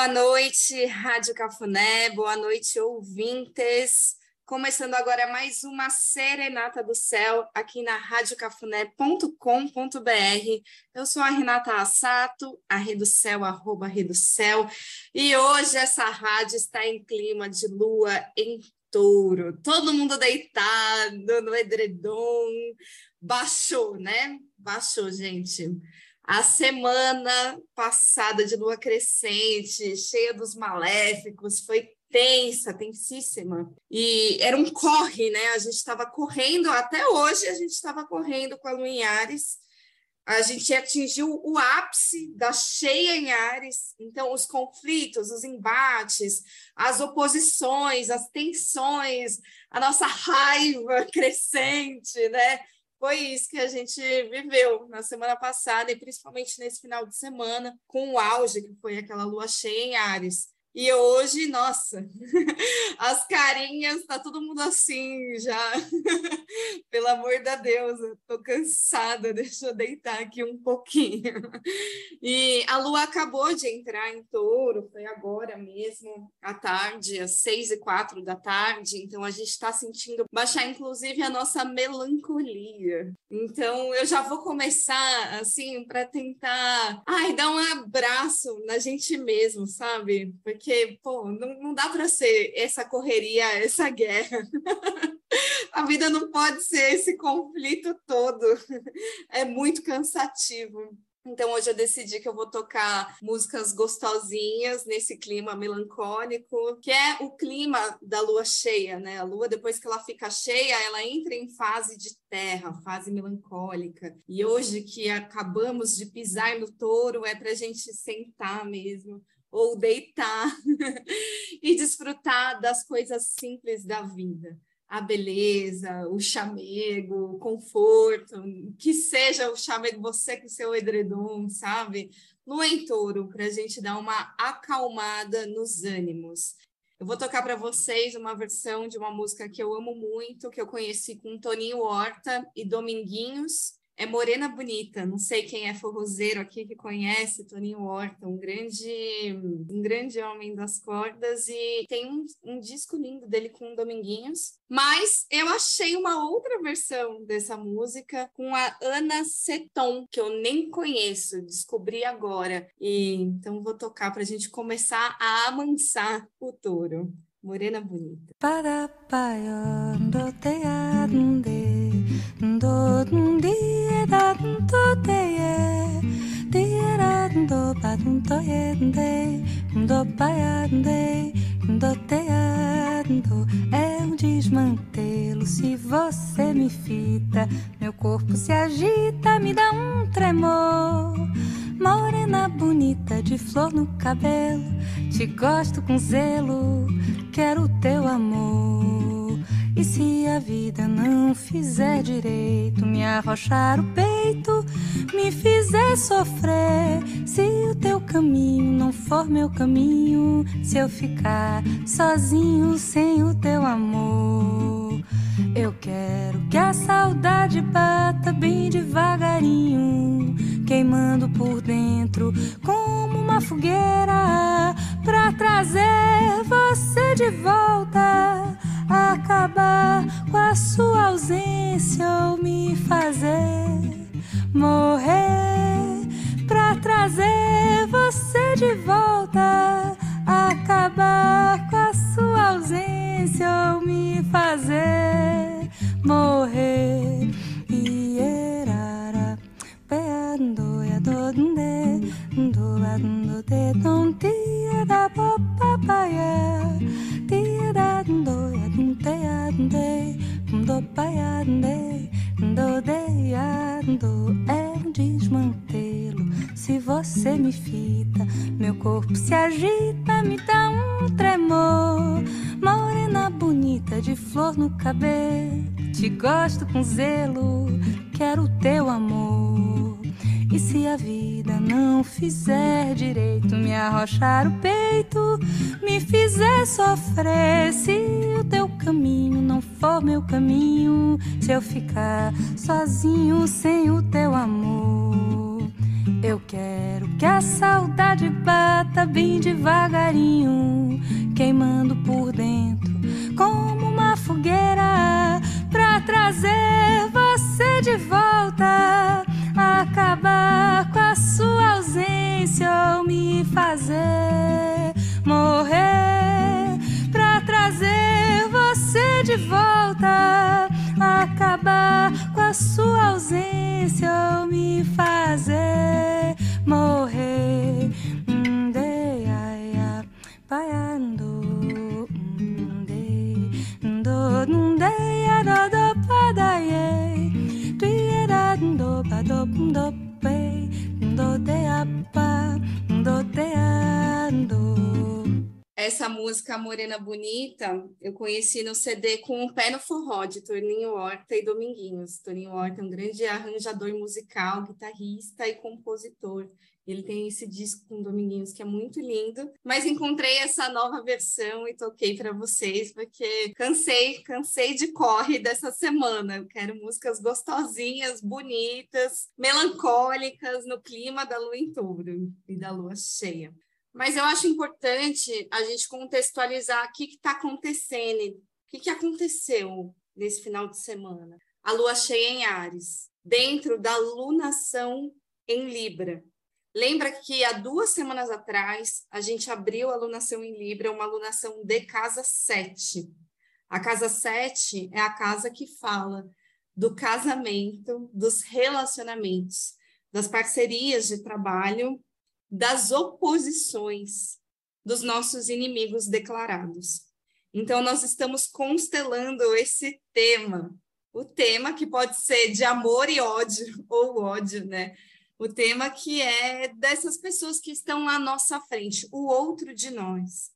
Boa noite, Rádio Cafuné, boa noite, ouvintes. Começando agora mais uma Serenata do Céu aqui na radiocafuné.com.br. Eu sou a Renata Assato, a Rede Céu, arroba Rede Céu, e hoje essa rádio está em clima de lua em touro. Todo mundo deitado no edredom. Baixou, né? Baixou, gente. A semana passada de lua crescente, cheia dos maléficos, foi tensa, tensíssima. E era um corre, né? A gente estava correndo, até hoje a gente estava correndo com a lua em Ares. A gente atingiu o ápice da cheia em Ares. Então, os conflitos, os embates, as oposições, as tensões, a nossa raiva crescente, né? Foi isso que a gente viveu na semana passada e principalmente nesse final de semana, com o auge que foi aquela lua cheia em Ares. E hoje, nossa, as carinhas, tá todo mundo assim já. Pelo amor da Deus, eu tô cansada, deixa eu deitar aqui um pouquinho. E a lua acabou de entrar em touro, foi agora mesmo, à tarde, às seis e quatro da tarde. Então a gente está sentindo baixar, inclusive, a nossa melancolia. Então eu já vou começar, assim, para tentar, ai, dar um abraço na gente mesmo, sabe? Porque porque, pô, não, não dá para ser essa correria, essa guerra. A vida não pode ser esse conflito todo. É muito cansativo. Então hoje eu decidi que eu vou tocar músicas gostosinhas nesse clima melancólico, que é o clima da lua cheia, né? A lua depois que ela fica cheia, ela entra em fase de terra, fase melancólica. E hoje que acabamos de pisar no touro, é para a gente sentar mesmo, ou deitar e desfrutar das coisas simples da vida. A beleza, o chamego, o conforto, que seja o chamego você com seu edredom, sabe? No entouro, para a gente dar uma acalmada nos ânimos. Eu vou tocar para vocês uma versão de uma música que eu amo muito, que eu conheci com Toninho Horta e Dominguinhos, é Morena Bonita. Não sei quem é forrozeiro aqui que conhece Toninho Horta, um grande, um grande homem das cordas e tem um, um disco lindo dele com Dominguinhos. Mas eu achei uma outra versão dessa música com a Ana Seton, que eu nem conheço, descobri agora. E então vou tocar para a gente começar a amansar o touro. Morena Bonita. Para do dia da do te é um desmantelo se você me fita meu corpo se agita me dá um tremor. Morena bonita de flor no cabelo te gosto com zelo quero teu amor e se a vida não fizer direito, me arrochar o peito, me fizer sofrer. Se o teu caminho não for meu caminho, se eu ficar sozinho sem o teu amor. Eu quero que a saudade bata bem devagarinho, queimando por dentro como uma fogueira, pra trazer você de volta acabar com a sua ausência ou me fazer morrer pra trazer você de volta, acabar com a sua ausência ou me fazer morrer. Ierara, com zelo, quero teu amor. E se a vida não fizer direito, me arrochar o peito, me fizer sofrer, se o teu caminho não for meu caminho, se eu ficar sozinho sem o teu amor, eu quero que a saudade bata bem devagarinho, queimando por dentro como uma fogueira pra trazer você de volta, acabar com a sua ausência ou me fazer morrer pra trazer você de volta, acabar com a sua ausência me fazer morrer. Essa música Morena Bonita, eu conheci no CD com o Pé no Forró, de Toninho Horta e Dominguinhos. Toninho Horta é um grande arranjador musical, guitarrista e compositor. Ele tem esse disco com Dominguinhos que é muito lindo, mas encontrei essa nova versão e toquei para vocês porque cansei, cansei de corre dessa semana. Eu quero músicas gostosinhas, bonitas, melancólicas no clima da lua em touro e da lua cheia. Mas eu acho importante a gente contextualizar o que está acontecendo, o que, que aconteceu nesse final de semana. A lua cheia em Ares, dentro da lunação em Libra. Lembra que há duas semanas atrás a gente abriu a lunação em Libra, uma lunação de casa 7. A casa 7 é a casa que fala do casamento, dos relacionamentos, das parcerias de trabalho das oposições dos nossos inimigos declarados. Então, nós estamos constelando esse tema, o tema que pode ser de amor e ódio, ou ódio, né? O tema que é dessas pessoas que estão à nossa frente, o outro de nós.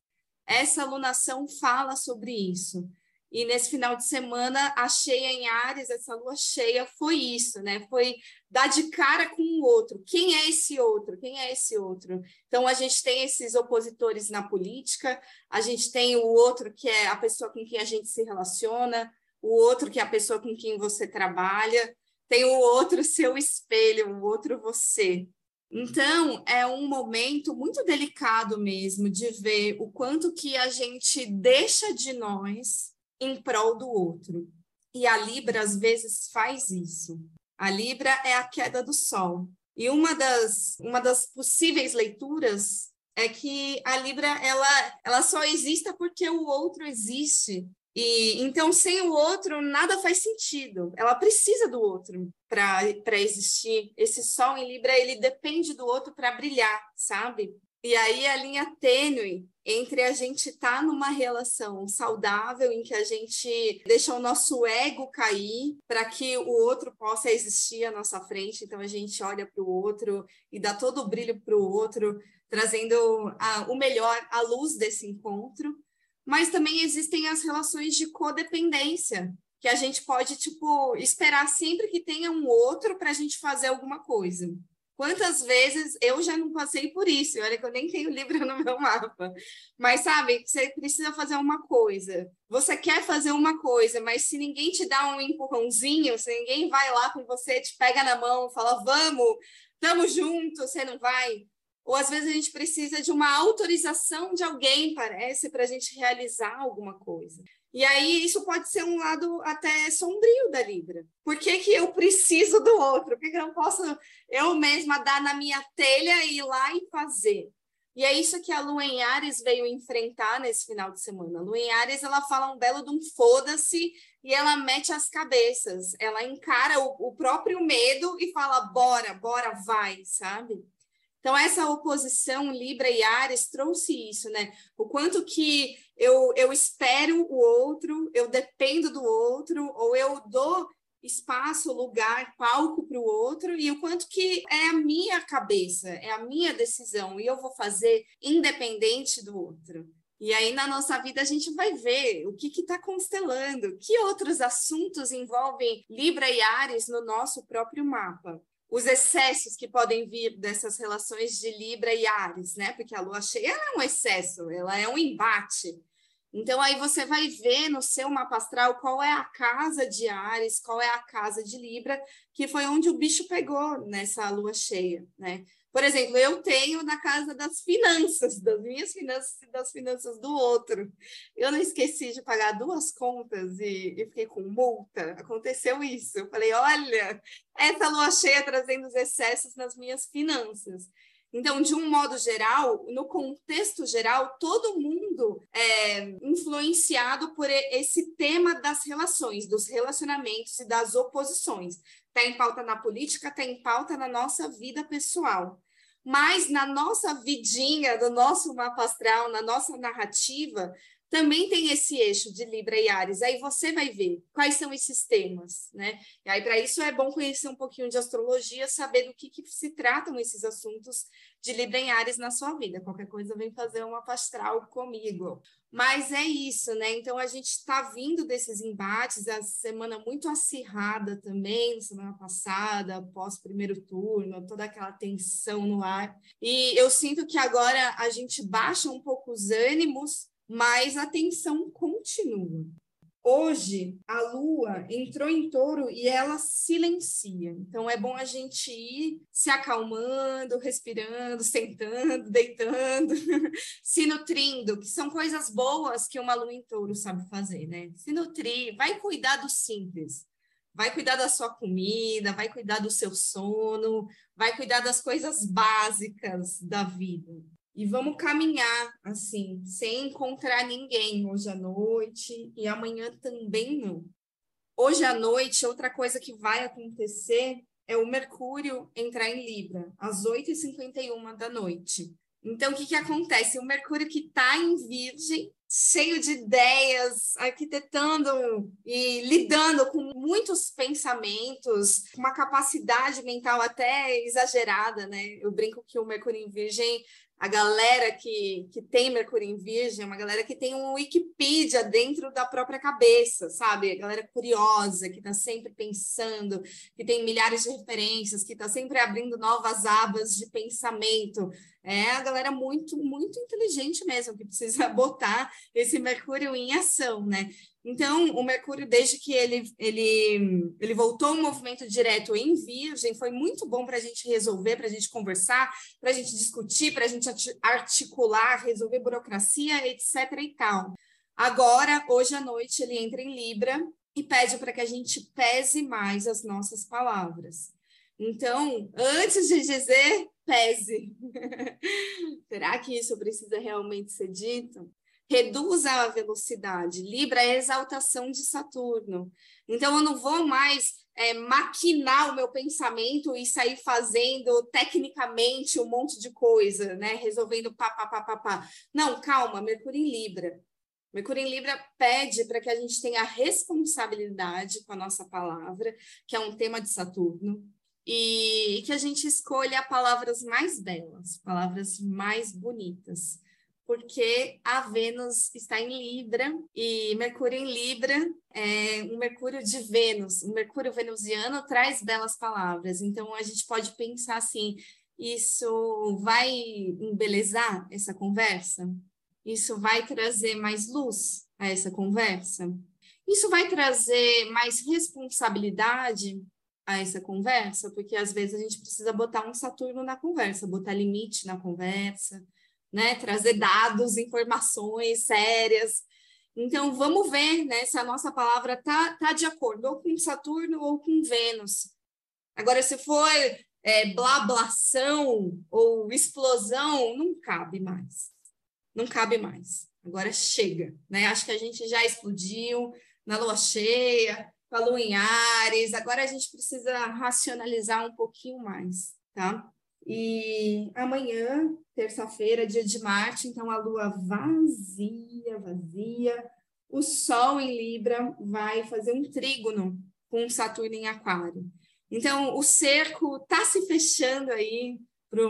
Essa alunação fala sobre isso. E nesse final de semana, a cheia em Ares, essa lua cheia, foi isso, né? Foi dar de cara com o outro. Quem é esse outro? Quem é esse outro? Então, a gente tem esses opositores na política, a gente tem o outro que é a pessoa com quem a gente se relaciona, o outro que é a pessoa com quem você trabalha, tem o outro seu espelho, o outro você. Então, é um momento muito delicado mesmo de ver o quanto que a gente deixa de nós em prol do outro. E a Libra, às vezes, faz isso. A Libra é a queda do Sol. E uma das, uma das possíveis leituras é que a Libra ela, ela só exista porque o outro existe. E então, sem o outro, nada faz sentido. Ela precisa do outro para existir. Esse Sol em Libra, ele depende do outro para brilhar, sabe? E aí a linha tênue entre a gente estar tá numa relação saudável em que a gente deixa o nosso ego cair para que o outro possa existir à nossa frente. Então a gente olha para o outro e dá todo o brilho para o outro, trazendo a, o melhor à luz desse encontro. Mas também existem as relações de codependência, que a gente pode tipo esperar sempre que tenha um outro para a gente fazer alguma coisa. Quantas vezes eu já não passei por isso? Olha que eu nem tenho livro no meu mapa. Mas sabe, você precisa fazer uma coisa. Você quer fazer uma coisa, mas se ninguém te dá um empurrãozinho, se ninguém vai lá com você, te pega na mão, fala, vamos, estamos juntos, você não vai. Ou às vezes a gente precisa de uma autorização de alguém, parece, para a gente realizar alguma coisa. E aí isso pode ser um lado até sombrio da Libra. Por que, que eu preciso do outro? Por que, que eu não posso eu mesma dar na minha telha e ir lá e fazer? E é isso que a Lua em Ares veio enfrentar nesse final de semana. A Lua em Ares, ela fala um belo de um foda-se e ela mete as cabeças. Ela encara o, o próprio medo e fala, bora, bora, vai, sabe? Então, essa oposição Libra e Ares trouxe isso, né? O quanto que eu, eu espero o outro, eu dependo do outro, ou eu dou espaço, lugar, palco para o outro, e o quanto que é a minha cabeça, é a minha decisão, e eu vou fazer independente do outro. E aí, na nossa vida, a gente vai ver o que está constelando, que outros assuntos envolvem Libra e Ares no nosso próprio mapa os excessos que podem vir dessas relações de Libra e Ares, né? Porque a lua cheia é um excesso, ela é um embate. Então, aí você vai ver no seu mapa astral qual é a casa de Ares, qual é a casa de Libra, que foi onde o bicho pegou nessa lua cheia, né? Por exemplo, eu tenho na casa das finanças, das minhas finanças e das finanças do outro. Eu não esqueci de pagar duas contas e, e fiquei com multa. Aconteceu isso. Eu falei: olha, essa lua cheia trazendo os excessos nas minhas finanças. Então, de um modo geral, no contexto geral, todo mundo é influenciado por esse tema das relações, dos relacionamentos e das oposições. Está em pauta na política, está em pauta na nossa vida pessoal. Mas na nossa vidinha, do nosso mapa astral, na nossa narrativa, também tem esse eixo de Libra e Ares. Aí você vai ver quais são esses temas, né? E aí, para isso, é bom conhecer um pouquinho de astrologia, saber do que, que se tratam esses assuntos de Libra e Ares na sua vida. Qualquer coisa, vem fazer uma pastral comigo. Mas é isso, né? Então, a gente está vindo desses embates, a semana muito acirrada também, semana passada, após primeiro turno, toda aquela tensão no ar. E eu sinto que agora a gente baixa um pouco os ânimos, mas a tensão continua. Hoje, a lua entrou em touro e ela silencia. Então, é bom a gente ir se acalmando, respirando, sentando, deitando, se nutrindo, que são coisas boas que uma lua em touro sabe fazer, né? Se nutrir, vai cuidar do simples. Vai cuidar da sua comida, vai cuidar do seu sono, vai cuidar das coisas básicas da vida e vamos caminhar assim, sem encontrar ninguém hoje à noite e amanhã também não. Hoje à noite, outra coisa que vai acontecer é o Mercúrio entrar em Libra, às 8h51 da noite. Então, o que, que acontece? O Mercúrio que está em Virgem, cheio de ideias, arquitetando e lidando com muitos pensamentos, uma capacidade mental até exagerada, né? Eu brinco que o Mercúrio em Virgem a galera que, que tem Mercúrio em Virgem, uma galera que tem um Wikipedia dentro da própria cabeça, sabe? A galera curiosa, que está sempre pensando, que tem milhares de referências, que está sempre abrindo novas abas de pensamento. É a galera muito, muito inteligente mesmo, que precisa botar esse Mercúrio em ação, né? Então, o Mercúrio, desde que ele, ele, ele voltou um movimento direto em Virgem, foi muito bom para a gente resolver, para a gente conversar, para a gente discutir, para a gente articular, resolver burocracia, etc. e tal. Agora, hoje à noite, ele entra em Libra e pede para que a gente pese mais as nossas palavras. Então, antes de dizer, pese. Será que isso precisa realmente ser dito? Reduz a velocidade. Libra é a exaltação de Saturno. Então, eu não vou mais é, maquinar o meu pensamento e sair fazendo tecnicamente um monte de coisa, né? Resolvendo pá, pá, pá, pá, pá. Não, calma, Mercúrio em Libra. Mercúrio em Libra pede para que a gente tenha responsabilidade com a nossa palavra, que é um tema de Saturno, e que a gente escolha palavras mais belas, palavras mais bonitas porque a Vênus está em Libra e Mercúrio em Libra é um Mercúrio de Vênus. O Mercúrio venusiano traz belas palavras. Então a gente pode pensar assim: isso vai embelezar essa conversa? Isso vai trazer mais luz a essa conversa? Isso vai trazer mais responsabilidade a essa conversa? Porque às vezes a gente precisa botar um Saturno na conversa, botar limite na conversa né? Trazer dados, informações sérias. Então, vamos ver né, se a nossa palavra está tá de acordo ou com Saturno ou com Vênus. Agora, se for é, blablação ou explosão, não cabe mais. Não cabe mais. Agora chega. Né? Acho que a gente já explodiu na lua cheia, com a lua em Ares. Agora a gente precisa racionalizar um pouquinho mais. Tá? E amanhã, terça-feira, dia de Marte, então a lua vazia, vazia. O Sol em Libra vai fazer um trígono com Saturno em Aquário. Então, o cerco está se fechando aí para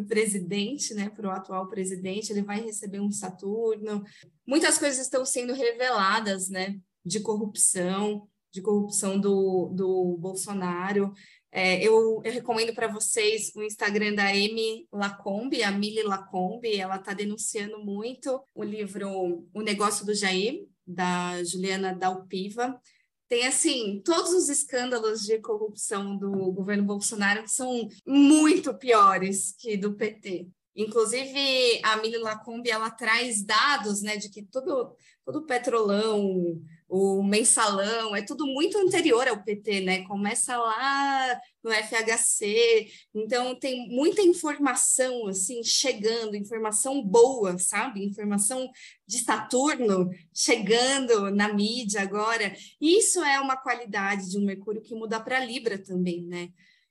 o presidente, né, para o atual presidente, ele vai receber um Saturno. Muitas coisas estão sendo reveladas, né, de corrupção, de corrupção do, do Bolsonaro. É, eu, eu, recomendo para vocês o Instagram da Amy Lacombe, a Mili Lacombe, ela está denunciando muito o livro O Negócio do Jair, da Juliana Dalpiva. Tem, assim, todos os escândalos de corrupção do governo Bolsonaro que são muito piores que do PT. Inclusive, a Mili Lacombe, ela traz dados, né, de que todo, todo petrolão, o mensalão, é tudo muito anterior ao PT, né? Começa lá no FHC, então tem muita informação assim chegando, informação boa, sabe? Informação de Saturno chegando na mídia agora. Isso é uma qualidade de um Mercúrio que muda para Libra também, né?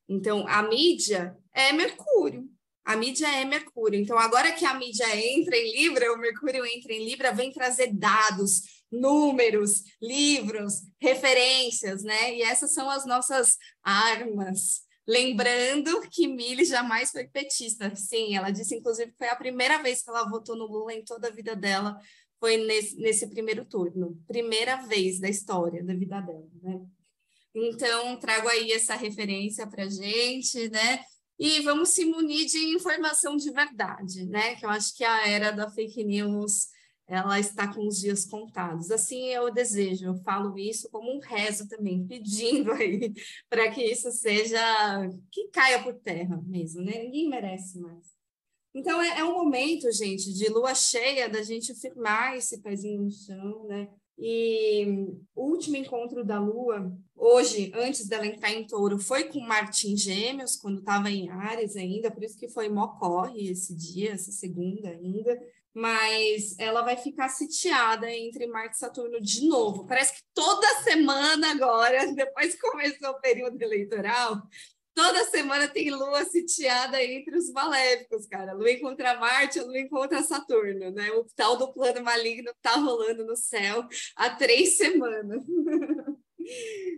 Então a mídia é Mercúrio, a mídia é Mercúrio. Então, agora que a mídia entra em Libra, o Mercúrio entra em Libra, vem trazer dados, números, livros, referências, né? E essas são as nossas armas. Lembrando que Mili jamais foi petista. Sim, ela disse, inclusive, que foi a primeira vez que ela votou no Lula em toda a vida dela, foi nesse, nesse primeiro turno. Primeira vez da história da vida dela, né? Então, trago aí essa referência para gente, né? E vamos se munir de informação de verdade, né? Que eu acho que a era da fake news ela está com os dias contados. Assim eu desejo, eu falo isso como um rezo também, pedindo aí para que isso seja, que caia por terra mesmo, né? Ninguém merece mais. Então é, é um momento, gente, de lua cheia, da gente firmar esse pezinho no chão, né? E o último encontro da Lua, hoje, antes dela entrar em touro, foi com Marte em Gêmeos, quando estava em Ares ainda, por isso que foi mó corre esse dia, essa segunda ainda mas ela vai ficar sitiada entre Marte e Saturno de novo. Parece que toda semana agora, depois que começou o período eleitoral, toda semana tem Lua sitiada entre os maléficos, cara. Lua encontra Marte, Lua encontra Saturno, né? O tal do plano maligno tá rolando no céu há três semanas.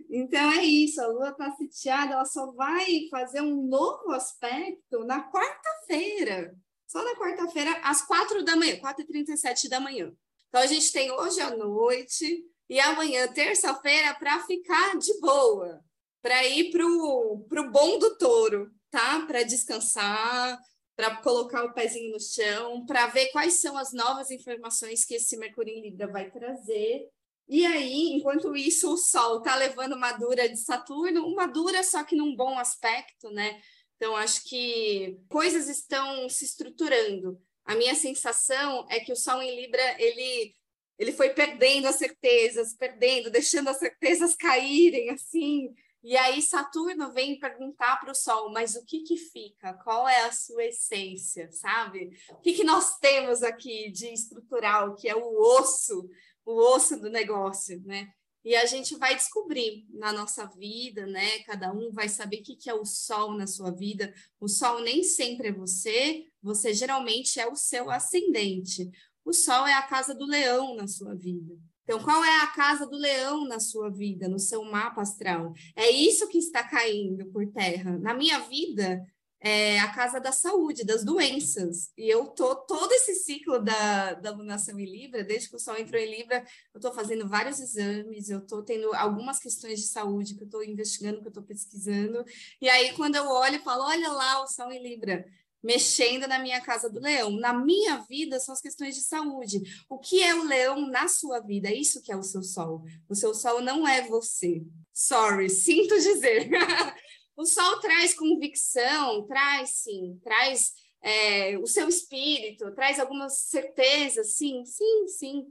Então é isso, a Lua está sitiada, ela só vai fazer um novo aspecto na quarta-feira. Só na quarta-feira, às quatro da manhã, 4h37 da manhã. Então, a gente tem hoje à noite e amanhã, terça-feira, para ficar de boa, para ir para o bom do touro, tá? Para descansar, para colocar o pezinho no chão, para ver quais são as novas informações que esse Mercúrio em Libra vai trazer. E aí, enquanto isso, o Sol está levando uma dura de Saturno, uma dura só que num bom aspecto, né? Então, acho que coisas estão se estruturando. A minha sensação é que o Sol em Libra, ele, ele foi perdendo as certezas, perdendo, deixando as certezas caírem, assim. E aí Saturno vem perguntar para o Sol, mas o que que fica? Qual é a sua essência, sabe? O que que nós temos aqui de estrutural, que é o osso, o osso do negócio, né? E a gente vai descobrir na nossa vida, né? Cada um vai saber o que é o sol na sua vida. O sol nem sempre é você, você geralmente é o seu ascendente. O sol é a casa do leão na sua vida. Então, qual é a casa do leão na sua vida, no seu mapa astral? É isso que está caindo por terra. Na minha vida, é a casa da saúde, das doenças. E eu tô todo esse ciclo da, da lunação em Libra, desde que o Sol entrou em Libra, eu estou fazendo vários exames, eu estou tendo algumas questões de saúde que eu estou investigando, que eu estou pesquisando. E aí, quando eu olho, eu falo: olha lá o Sol em Libra. Mexendo na minha casa do leão. Na minha vida são as questões de saúde. O que é o leão na sua vida? Isso que é o seu sol. O seu sol não é você. Sorry, sinto dizer. O sol traz convicção, traz sim, traz é, o seu espírito, traz algumas certezas, sim, sim, sim.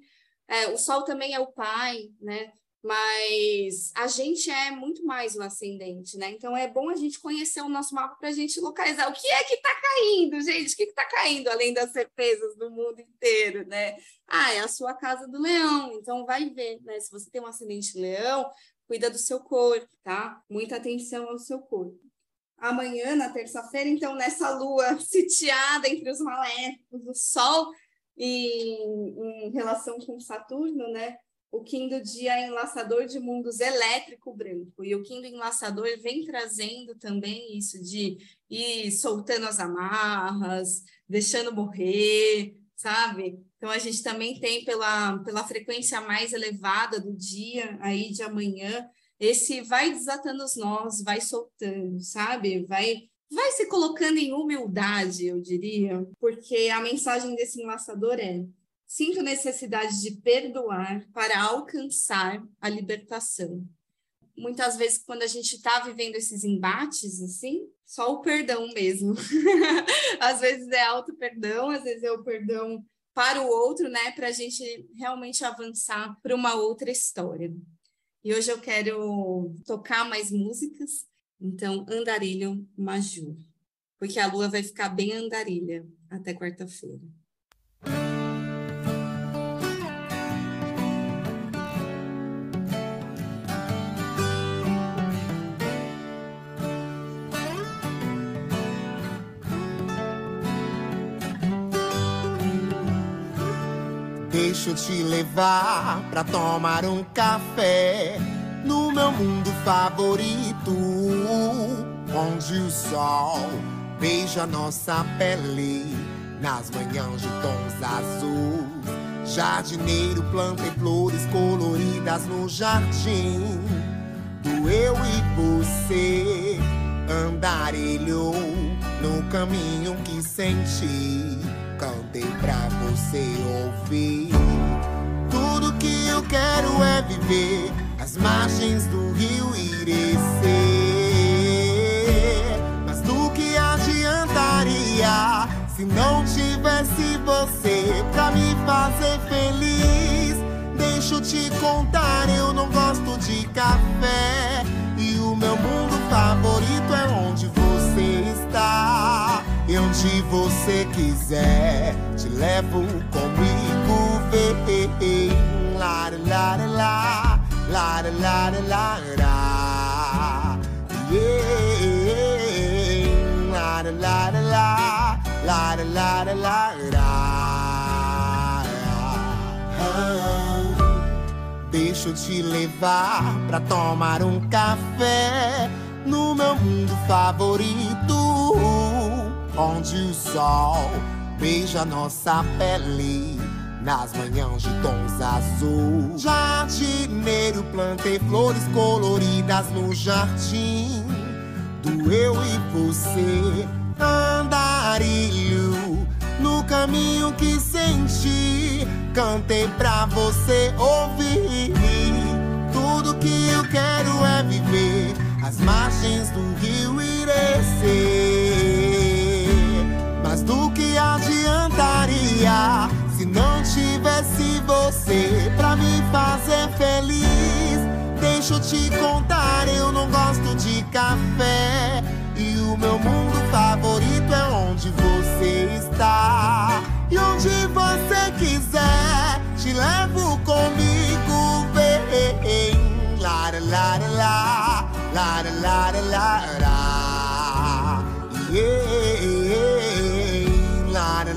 É, o sol também é o pai, né? Mas a gente é muito mais o ascendente, né? Então é bom a gente conhecer o nosso mapa para a gente localizar o que é que está caindo, gente, o que está caindo, além das certezas do mundo inteiro, né? Ah, é a sua casa do leão, então vai ver, né? Se você tem um ascendente leão, cuida do seu corpo, tá? Muita atenção ao seu corpo. Amanhã, na terça-feira, então, nessa lua sitiada entre os maléficos, o Sol em, em relação com Saturno, né? O Kim do dia é enlaçador de mundos elétrico branco. E o do enlaçador vem trazendo também isso de ir soltando as amarras, deixando morrer, sabe? Então, a gente também tem, pela, pela frequência mais elevada do dia, aí de amanhã, esse vai desatando os nós, vai soltando, sabe? Vai vai se colocando em humildade, eu diria, porque a mensagem desse enlaçador é: sinto necessidade de perdoar para alcançar a libertação. Muitas vezes, quando a gente está vivendo esses embates, assim, só o perdão mesmo. às vezes é auto-perdão, às vezes é o perdão para o outro, né, para a gente realmente avançar para uma outra história. E hoje eu quero tocar mais músicas, então Andarilho Maju, porque a lua vai ficar bem andarilha até quarta-feira. Deixa eu te levar pra tomar um café no meu mundo favorito, onde o sol beija nossa pele nas manhãs de tons azuis. Jardineiro planta flores coloridas no jardim do eu e você. Andarilho no caminho que senti cantei pra você ouvir. Tudo que eu quero é viver as margens do rio Irecê. Mas do que adiantaria se não tivesse você pra me fazer feliz? Deixa eu te contar, eu não gosto de café. E o meu mundo favorito onde você quiser, te levo comigo. Vem, lá, lá, lá, lá, lá, lá, lá, Deixa eu te levar pra tomar um café no meu mundo favorito onde o sol beija nossa pele nas manhãs de tons azul. Jardineiro, plantei flores coloridas no jardim do eu e você. Andarilho no caminho que senti, cantei pra você ouvir. Tudo que eu quero é viver as margens do rio Irecê. Adiantaria se não tivesse você pra me fazer feliz? Deixa eu te contar, eu não gosto de café. E o meu mundo favorito é onde você está. E onde você quiser, te levo comigo, vem. La la, la la la la la. Yeah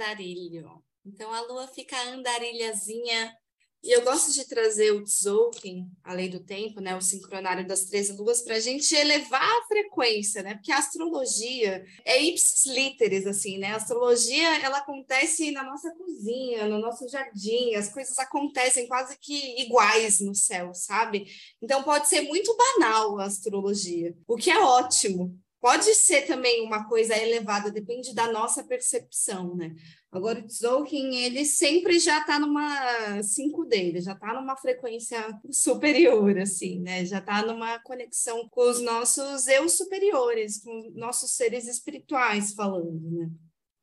andarilho. Então a lua fica andarilhazinha. E eu gosto de trazer o Tzolk'in, a lei do tempo, né, o sincronário das 13 luas, para a gente elevar a frequência, né? Porque a astrologia é ipsis literis, assim, né? A astrologia, ela acontece na nossa cozinha, no nosso jardim, as coisas acontecem quase que iguais no céu, sabe? Então pode ser muito banal a astrologia, o que é ótimo, Pode ser também uma coisa elevada, depende da nossa percepção, né? Agora, o Tzolk'in, ele sempre já está numa 5D, ele já está numa frequência superior, assim, né? Já está numa conexão com os nossos eu superiores, com nossos seres espirituais falando, né?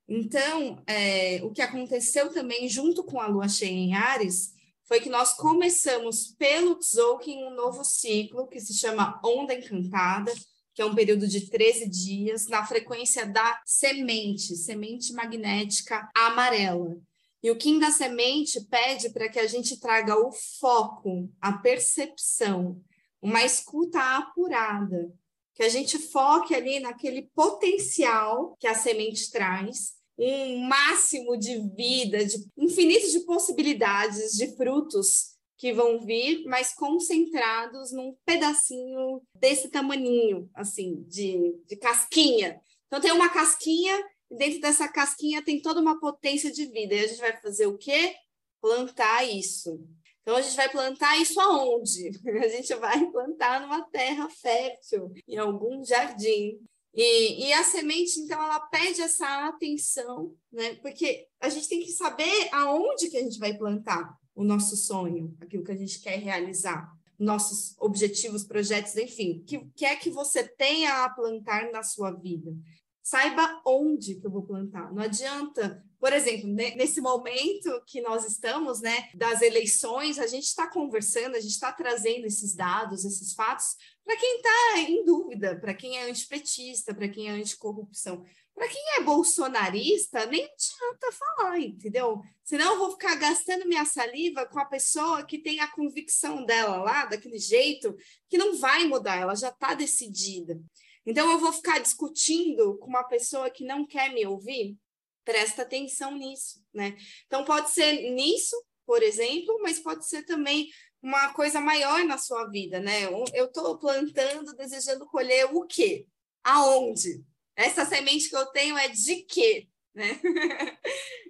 Então, é, o que aconteceu também junto com a lua cheia em Ares foi que nós começamos pelo Tzolk'in um novo ciclo que se chama Onda Encantada, que é um período de 13 dias, na frequência da semente, semente magnética amarela. E o Kim da semente pede para que a gente traga o foco, a percepção, uma escuta apurada, que a gente foque ali naquele potencial que a semente traz, um máximo de vida, de infinito de possibilidades de frutos que vão vir, mas concentrados num pedacinho desse tamaninho, assim, de, de casquinha. Então, tem uma casquinha, e dentro dessa casquinha tem toda uma potência de vida. E a gente vai fazer o quê? Plantar isso. Então, a gente vai plantar isso aonde? A gente vai plantar numa terra fértil, em algum jardim. E, e, a semente, então, ela pede essa atenção, né? Porque a gente tem que saber aonde que a gente vai plantar o nosso sonho, aquilo que a gente quer realizar, nossos objetivos, projetos, enfim, que quer é que você tenha a plantar na sua vida. Saiba onde que eu vou plantar. Não adianta, por exemplo, nesse momento que nós estamos, né, das eleições, a gente está conversando, a gente está trazendo esses dados, esses fatos, para quem está em dúvida, para quem é antipetista, para quem é anticorrupção. Para quem é bolsonarista, nem adianta falar, entendeu? Senão eu vou ficar gastando minha saliva com a pessoa que tem a convicção dela lá, daquele jeito, que não vai mudar, ela já está decidida. Então eu vou ficar discutindo com uma pessoa que não quer me ouvir? Presta atenção nisso, né? Então pode ser nisso, por exemplo, mas pode ser também uma coisa maior na sua vida, né? Eu estou plantando, desejando colher o quê? Aonde? Essa semente que eu tenho é de quê? Né?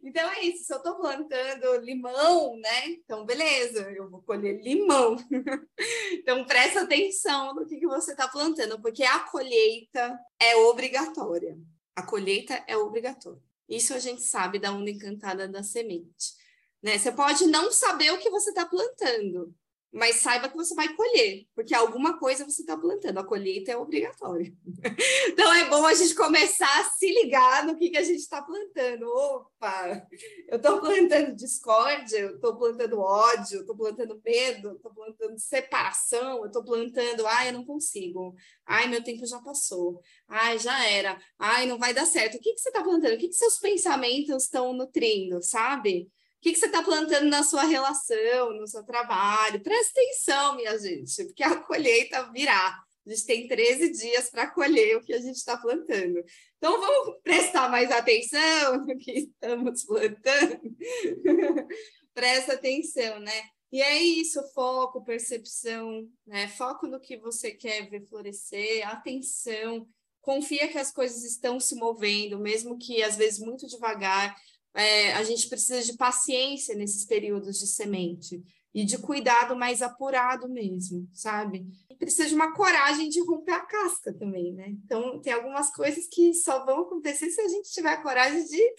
então é isso, se eu estou plantando limão, né? Então, beleza, eu vou colher limão. então, presta atenção no que, que você está plantando, porque a colheita é obrigatória. A colheita é obrigatória. Isso a gente sabe da onda encantada da semente. Né? Você pode não saber o que você está plantando, mas saiba que você vai colher, porque alguma coisa você está plantando, a colheita é obrigatória. então é bom a gente começar a se ligar no que, que a gente está plantando. Opa, eu estou plantando discórdia, eu estou plantando ódio, eu estou plantando medo, estou plantando separação, eu estou plantando, ai, eu não consigo, ai, meu tempo já passou, ai, já era, ai, não vai dar certo. O que, que você está plantando? O que, que seus pensamentos estão nutrindo, sabe? O que, que você está plantando na sua relação, no seu trabalho? Presta atenção, minha gente, porque a colheita virá. A gente tem 13 dias para colher o que a gente está plantando. Então, vamos prestar mais atenção no que estamos plantando? Presta atenção, né? E é isso, foco, percepção, né? Foco no que você quer ver florescer, atenção, confia que as coisas estão se movendo, mesmo que às vezes muito devagar é, a gente precisa de paciência nesses períodos de semente e de cuidado mais apurado mesmo, sabe? E precisa de uma coragem de romper a casca também, né? Então, tem algumas coisas que só vão acontecer se a gente tiver a coragem de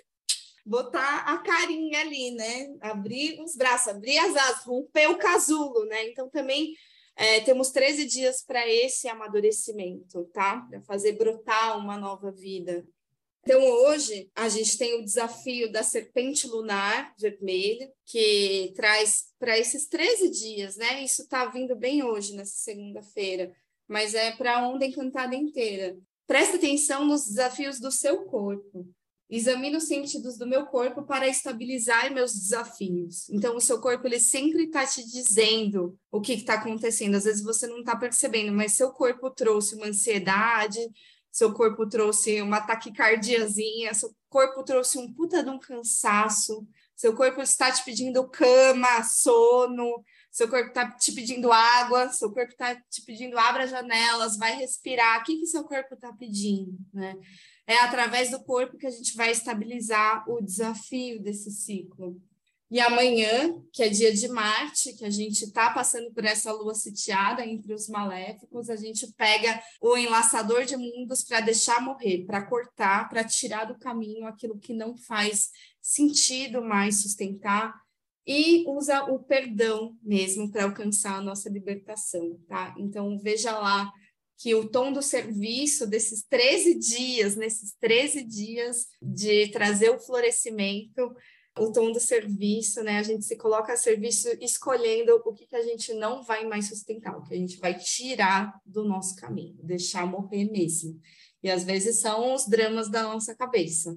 botar a carinha ali, né? Abrir os braços, abrir as asas, romper o casulo, né? Então, também é, temos 13 dias para esse amadurecimento, tá? Para fazer brotar uma nova vida. Então, hoje, a gente tem o desafio da serpente lunar vermelha, que traz para esses 13 dias, né? Isso está vindo bem hoje, nessa segunda-feira, mas é para a onda encantada inteira. Presta atenção nos desafios do seu corpo. Examine os sentidos do meu corpo para estabilizar meus desafios. Então, o seu corpo ele sempre está te dizendo o que está acontecendo. Às vezes você não está percebendo, mas seu corpo trouxe uma ansiedade, seu corpo trouxe uma taquicardiazinha, seu corpo trouxe um puta de um cansaço, seu corpo está te pedindo cama, sono, seu corpo está te pedindo água, seu corpo está te pedindo abra janelas, vai respirar. O que, que seu corpo está pedindo? Né? É através do corpo que a gente vai estabilizar o desafio desse ciclo. E amanhã, que é dia de Marte, que a gente está passando por essa lua sitiada entre os maléficos, a gente pega o enlaçador de mundos para deixar morrer, para cortar, para tirar do caminho aquilo que não faz sentido mais sustentar e usa o perdão mesmo para alcançar a nossa libertação, tá? Então veja lá que o tom do serviço desses 13 dias, nesses 13 dias de trazer o florescimento, o tom do serviço, né? A gente se coloca a serviço escolhendo o que, que a gente não vai mais sustentar, o que a gente vai tirar do nosso caminho, deixar morrer mesmo. E às vezes são os dramas da nossa cabeça.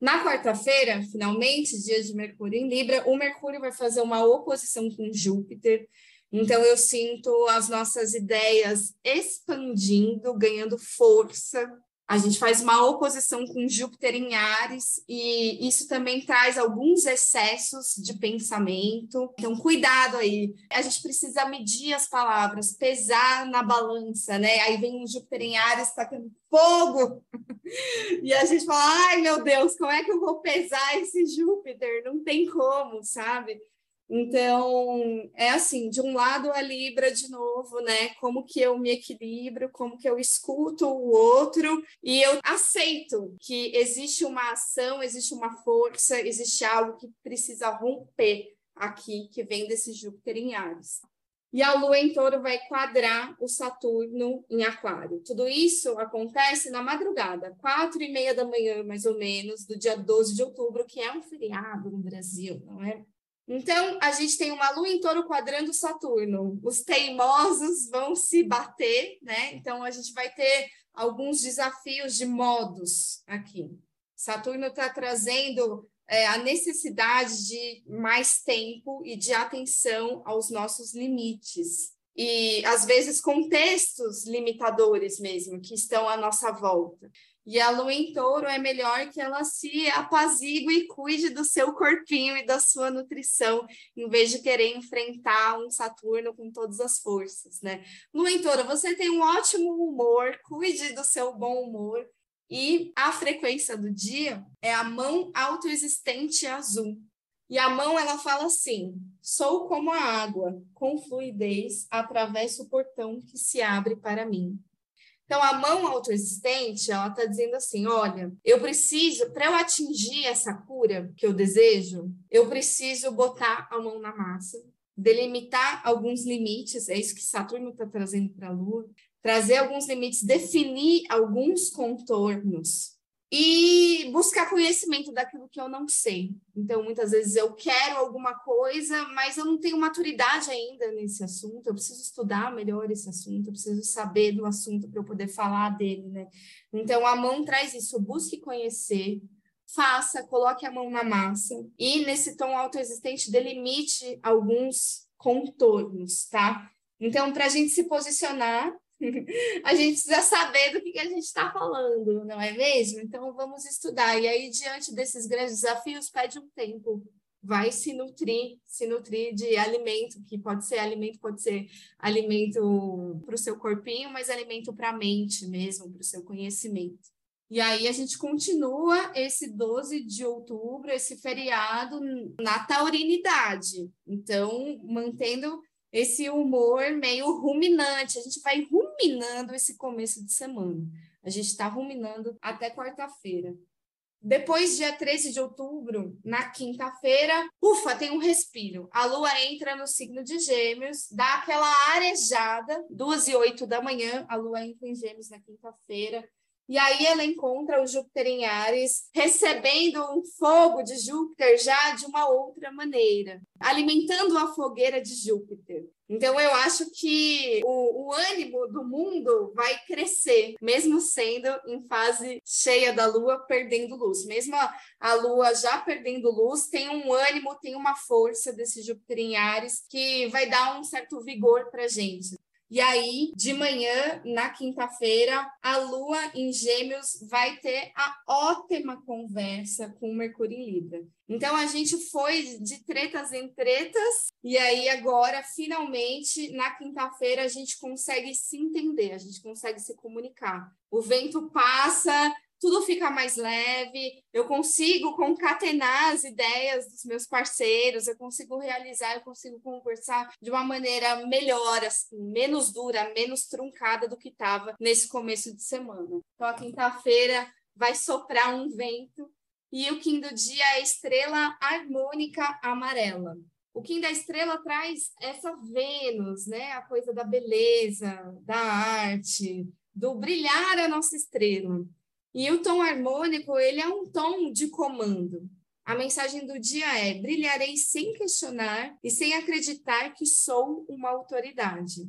Na quarta-feira, finalmente, dia de Mercúrio em Libra, o Mercúrio vai fazer uma oposição com Júpiter. Então, eu sinto as nossas ideias expandindo, ganhando força, a gente faz uma oposição com Júpiter em Ares e isso também traz alguns excessos de pensamento. Então, cuidado aí. A gente precisa medir as palavras, pesar na balança, né? Aí vem um Júpiter em Ares tacando fogo. e a gente fala: "Ai, meu Deus, como é que eu vou pesar esse Júpiter? Não tem como, sabe?" Então, é assim, de um lado a Libra de novo, né? Como que eu me equilibro, como que eu escuto o outro e eu aceito que existe uma ação, existe uma força, existe algo que precisa romper aqui, que vem desse Júpiter em Ares. E a Lua em Touro vai quadrar o Saturno em Aquário. Tudo isso acontece na madrugada, quatro e meia da manhã, mais ou menos, do dia 12 de outubro, que é um feriado no Brasil, não é? Então, a gente tem uma lua em touro quadrando Saturno. Os teimosos vão se bater, né? Então, a gente vai ter alguns desafios de modos aqui. Saturno está trazendo é, a necessidade de mais tempo e de atenção aos nossos limites. E, às vezes, contextos limitadores mesmo, que estão à nossa volta. E a lua em touro é melhor que ela se apazigue e cuide do seu corpinho e da sua nutrição, em vez de querer enfrentar um Saturno com todas as forças, né? Lua em touro, você tem um ótimo humor, cuide do seu bom humor. E a frequência do dia é a mão autoexistente azul. E a mão, ela fala assim: sou como a água, com fluidez, atravesso o portão que se abre para mim. Então, a mão autoexistente, ela está dizendo assim: olha, eu preciso, para eu atingir essa cura que eu desejo, eu preciso botar a mão na massa, delimitar alguns limites, é isso que Saturno está trazendo para a Lua, trazer alguns limites, definir alguns contornos e buscar conhecimento daquilo que eu não sei. Então, muitas vezes eu quero alguma coisa, mas eu não tenho maturidade ainda nesse assunto. Eu preciso estudar melhor esse assunto, eu preciso saber do assunto para eu poder falar dele, né? Então, a mão traz isso, busque conhecer, faça, coloque a mão na massa e nesse tom autoexistente delimite alguns contornos, tá? Então, para a gente se posicionar a gente precisa saber do que, a gente está falando, não é mesmo? Então vamos estudar. E aí, diante desses grandes desafios, pede um tempo. Vai se nutrir, se nutrir de alimento, que pode ser alimento, pode ser alimento para o seu corpinho, mas alimento para a mente mesmo, para o seu conhecimento. E aí a gente continua esse 12 de outubro, esse feriado na taurinidade. Então, mantendo esse humor meio ruminante. A gente vai ruminando esse começo de semana. A gente está ruminando até quarta-feira. Depois, dia 13 de outubro, na quinta-feira, ufa, tem um respiro. A lua entra no signo de Gêmeos, dá aquela arejada, duas e oito da manhã, a lua entra em Gêmeos na quinta-feira. E aí ela encontra o Júpiter em Ares, recebendo um fogo de Júpiter já de uma outra maneira, alimentando a fogueira de Júpiter. Então, eu acho que o, o, ânimo do mundo vai crescer, mesmo sendo em fase cheia da Lua, perdendo luz. Mesmo a, a Lua já perdendo luz, tem um ânimo, tem uma força desse Júpiter em Ares que vai dar um certo vigor para gente. E aí, de manhã, na quinta-feira, a Lua em Gêmeos vai ter a ótima conversa com Mercúrio em Libra. Então, a gente foi de tretas em tretas, e aí agora, finalmente, na quinta-feira, a gente consegue se entender, a gente consegue se comunicar. O vento passa, tudo fica mais leve, eu consigo concatenar as ideias dos meus parceiros, eu consigo realizar, eu consigo conversar de uma maneira melhor, assim, menos dura, menos truncada do que estava nesse começo de semana. Então, a quinta-feira vai soprar um vento e o Kim do dia é estrela harmônica amarela. O Kim da estrela traz essa Vênus, né? A coisa da beleza, da arte, do brilhar a nossa estrela. E o tom harmônico, ele é um tom de comando. A mensagem do dia é: brilharei sem questionar e sem acreditar que sou uma autoridade.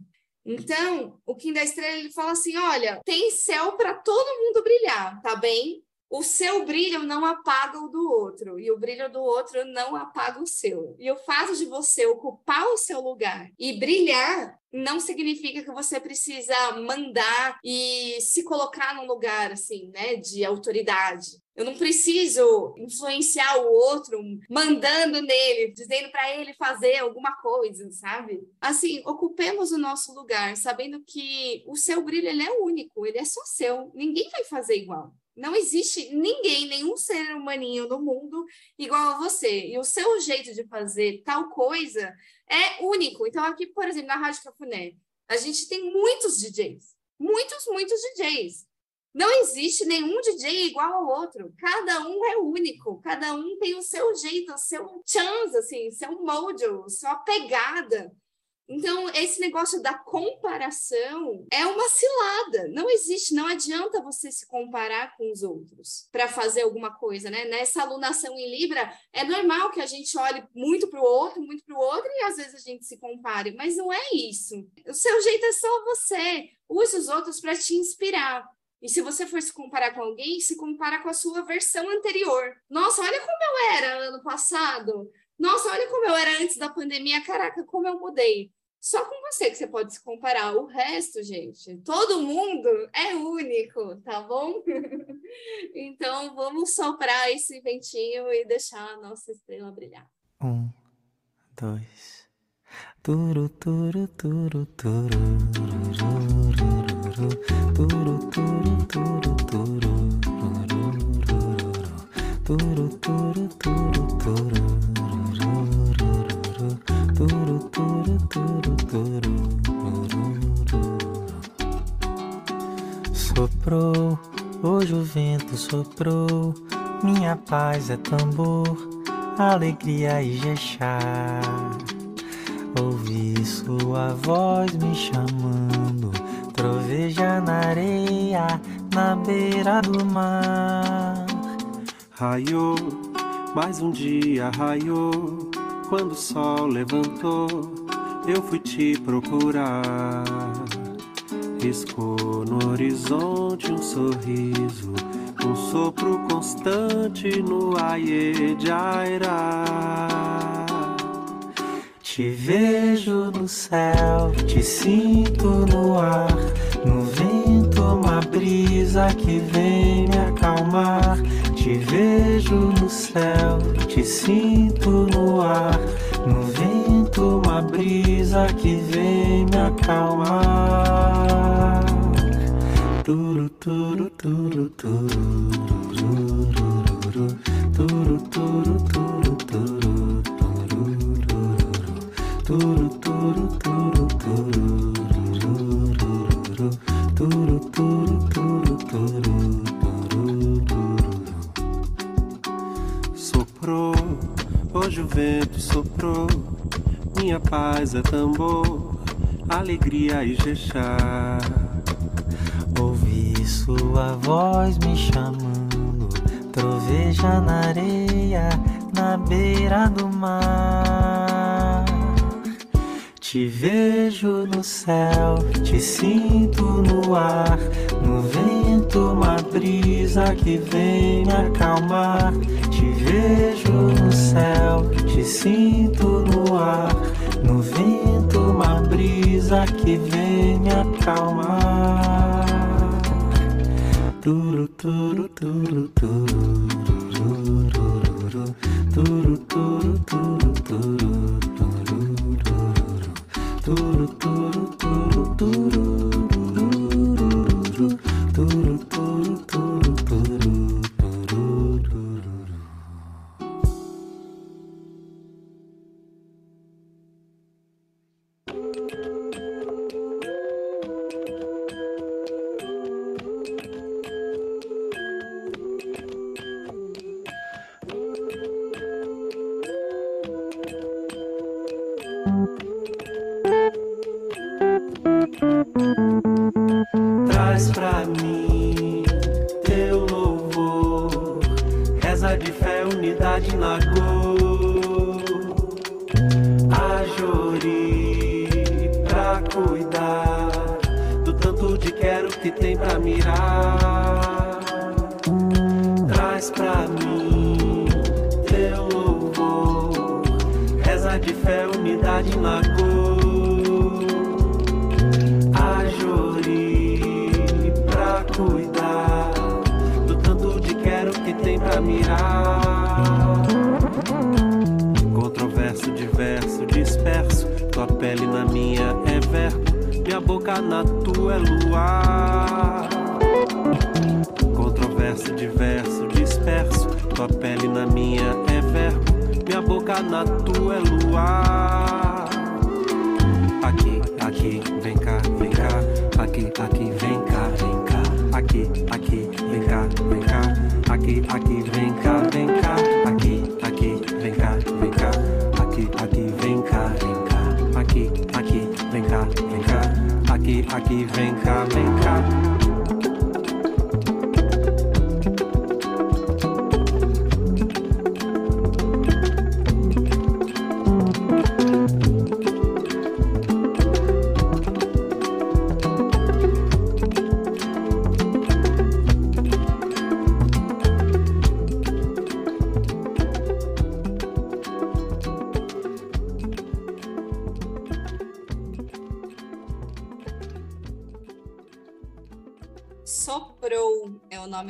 Então, o Kim da Estrela ele fala assim: olha, tem céu para todo mundo brilhar, tá bem? O seu brilho não apaga o do outro, e o brilho do outro não apaga o seu. E o fato de você ocupar o seu lugar e brilhar não significa que você precisa mandar e se colocar num lugar assim, né, de autoridade. Eu não preciso influenciar o outro mandando nele, dizendo para ele fazer alguma coisa, sabe? Assim, ocupemos o nosso lugar, sabendo que o seu brilho ele é único, ele é só seu. Ninguém vai fazer igual. Não existe ninguém, nenhum ser humaninho no mundo igual a você. E o seu jeito de fazer tal coisa é único. Então, aqui, por exemplo, na Rádio Cafuné, a gente tem muitos DJs. Muitos, muitos DJs. Não existe nenhum DJ igual ao outro. Cada um é único. Cada um tem o seu jeito, o seu chance, assim, seu mojo, sua pegada. Então, esse negócio da comparação é uma cilada. Não existe, não adianta você se comparar com os outros para fazer alguma coisa, né? Nessa alunação em Libra, é normal que a gente olhe muito para o outro, muito para o outro, e às vezes a gente se compare, mas não é isso. O seu jeito é só você. Use os outros para te inspirar. E se você for se comparar com alguém, se compara com a sua versão anterior. Nossa, olha como eu era ano passado. Nossa, olha como eu era antes da pandemia. Caraca, como eu mudei. Só com você que você pode se comparar. O resto, gente, todo mundo é único, tá bom? então vamos soprar esse ventinho e deixar a nossa estrela brilhar. Um, dois. Turu, turu, turu, turu, turu, turu, turu, turu, turu, turu, turu, turu, turu. Soprou, hoje o vento soprou, minha paz é tambor, alegria e jexá. Ouvi sua voz me chamando, troveja na areia, na beira do mar. Raiou, mais um dia raiou quando o sol levantou, eu fui te procurar. Riscou no horizonte um sorriso, um sopro constante no aie de. Te vejo no céu, te sinto no ar, no vento uma brisa que vem me acalmar. Te vejo no céu, te sinto no ar, no vento uma brisa que vem me acalmar. Turu, turu, turu, turu, turu, turu, turu, turu, turu, turu, turu, turu, turu, Hoje o vento soprou, minha paz é tambor, alegria e jexá. Ouvi sua voz me chamando, troveja na areia, na beira do mar. Te vejo no céu, te sinto no ar, no vento uma brisa que vem me acalmar. Te vejo no céu, te sinto no ar, no vento uma brisa que vem me acalmar. Turu, turu, turu, turu, turu, turu, turu, turu, turu, turu. Turu, turu, turu, turu.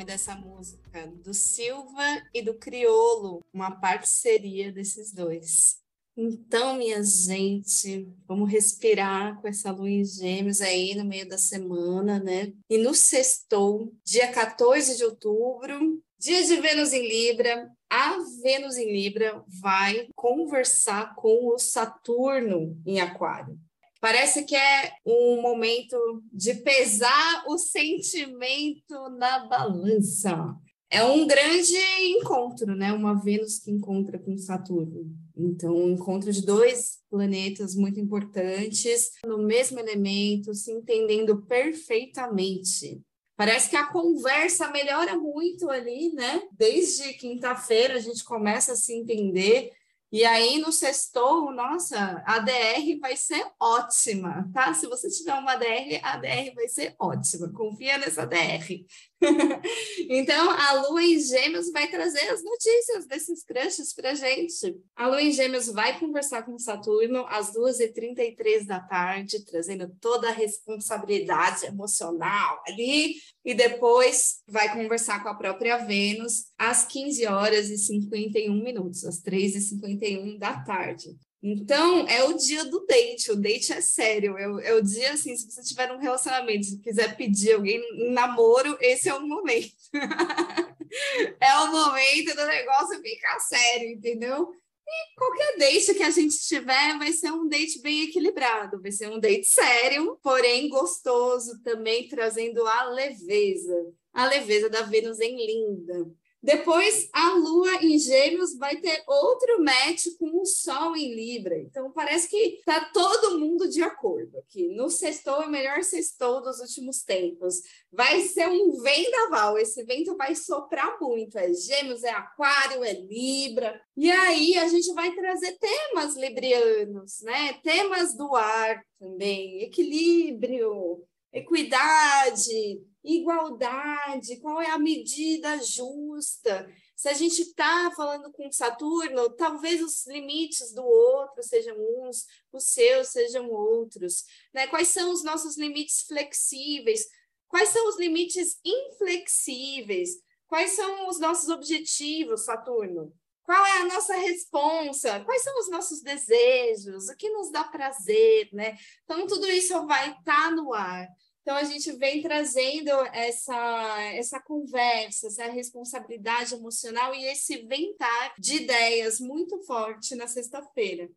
Dessa música, do Silva e do Criolo, uma parceria desses dois. Então, minha gente, vamos respirar com essa lua em gêmeos aí no meio da semana, né? E no sextou, dia 14 de outubro, dia de Vênus em Libra, a Vênus em Libra vai conversar com o Saturno em Aquário. Parece que é um momento de pesar o sentimento na balança. É um grande encontro, né? Uma Vênus que encontra com Saturno. Então, um encontro de dois planetas muito importantes no mesmo elemento, se entendendo perfeitamente. Parece que a conversa melhora muito ali, né? Desde quinta-feira a gente começa a se entender e aí, no sextou, nossa, a DR vai ser ótima, tá? Se você tiver uma DR, a DR vai ser ótima. Confia nessa DR. então, a Lua em Gêmeos vai trazer as notícias desses crushes para gente. A Lua em Gêmeos vai conversar com Saturno às 2h33 da tarde, trazendo toda a responsabilidade emocional ali, e depois vai conversar com a própria Vênus às 15 horas e 51 minutos, às 3h51 da tarde. Então, é o dia do date. O date é sério. É, é o dia, assim, se você tiver um relacionamento, se quiser pedir alguém namoro, esse é o momento. é o momento do negócio ficar sério, entendeu? E qualquer date que a gente tiver vai ser um date bem equilibrado, vai ser um date sério, porém gostoso, também trazendo a leveza. A leveza da Vênus em Linda. Depois, a Lua em Gêmeos vai ter outro match com o Sol em Libra. Então, parece que tá todo mundo de acordo aqui. No sextou, é o melhor sextou dos últimos tempos. Vai ser um vendaval. Esse vento vai soprar muito. É Gêmeos, é Aquário, é Libra. E aí, a gente vai trazer temas librianos, né? Temas do ar também. Equilíbrio, equidade, igualdade, qual é a medida justa. Se a gente está falando com Saturno, talvez os limites do outro sejam uns, os seus sejam outros. Né? Quais são os nossos limites flexíveis? Quais são os limites inflexíveis? Quais são os nossos objetivos, Saturno? Qual é a nossa responsa? Quais são os nossos desejos? O que nos dá prazer, né? Então, tudo isso vai estar tá no ar. Então, a gente vem trazendo essa, essa conversa, essa responsabilidade emocional e esse ventar de ideias muito forte na sexta-feira.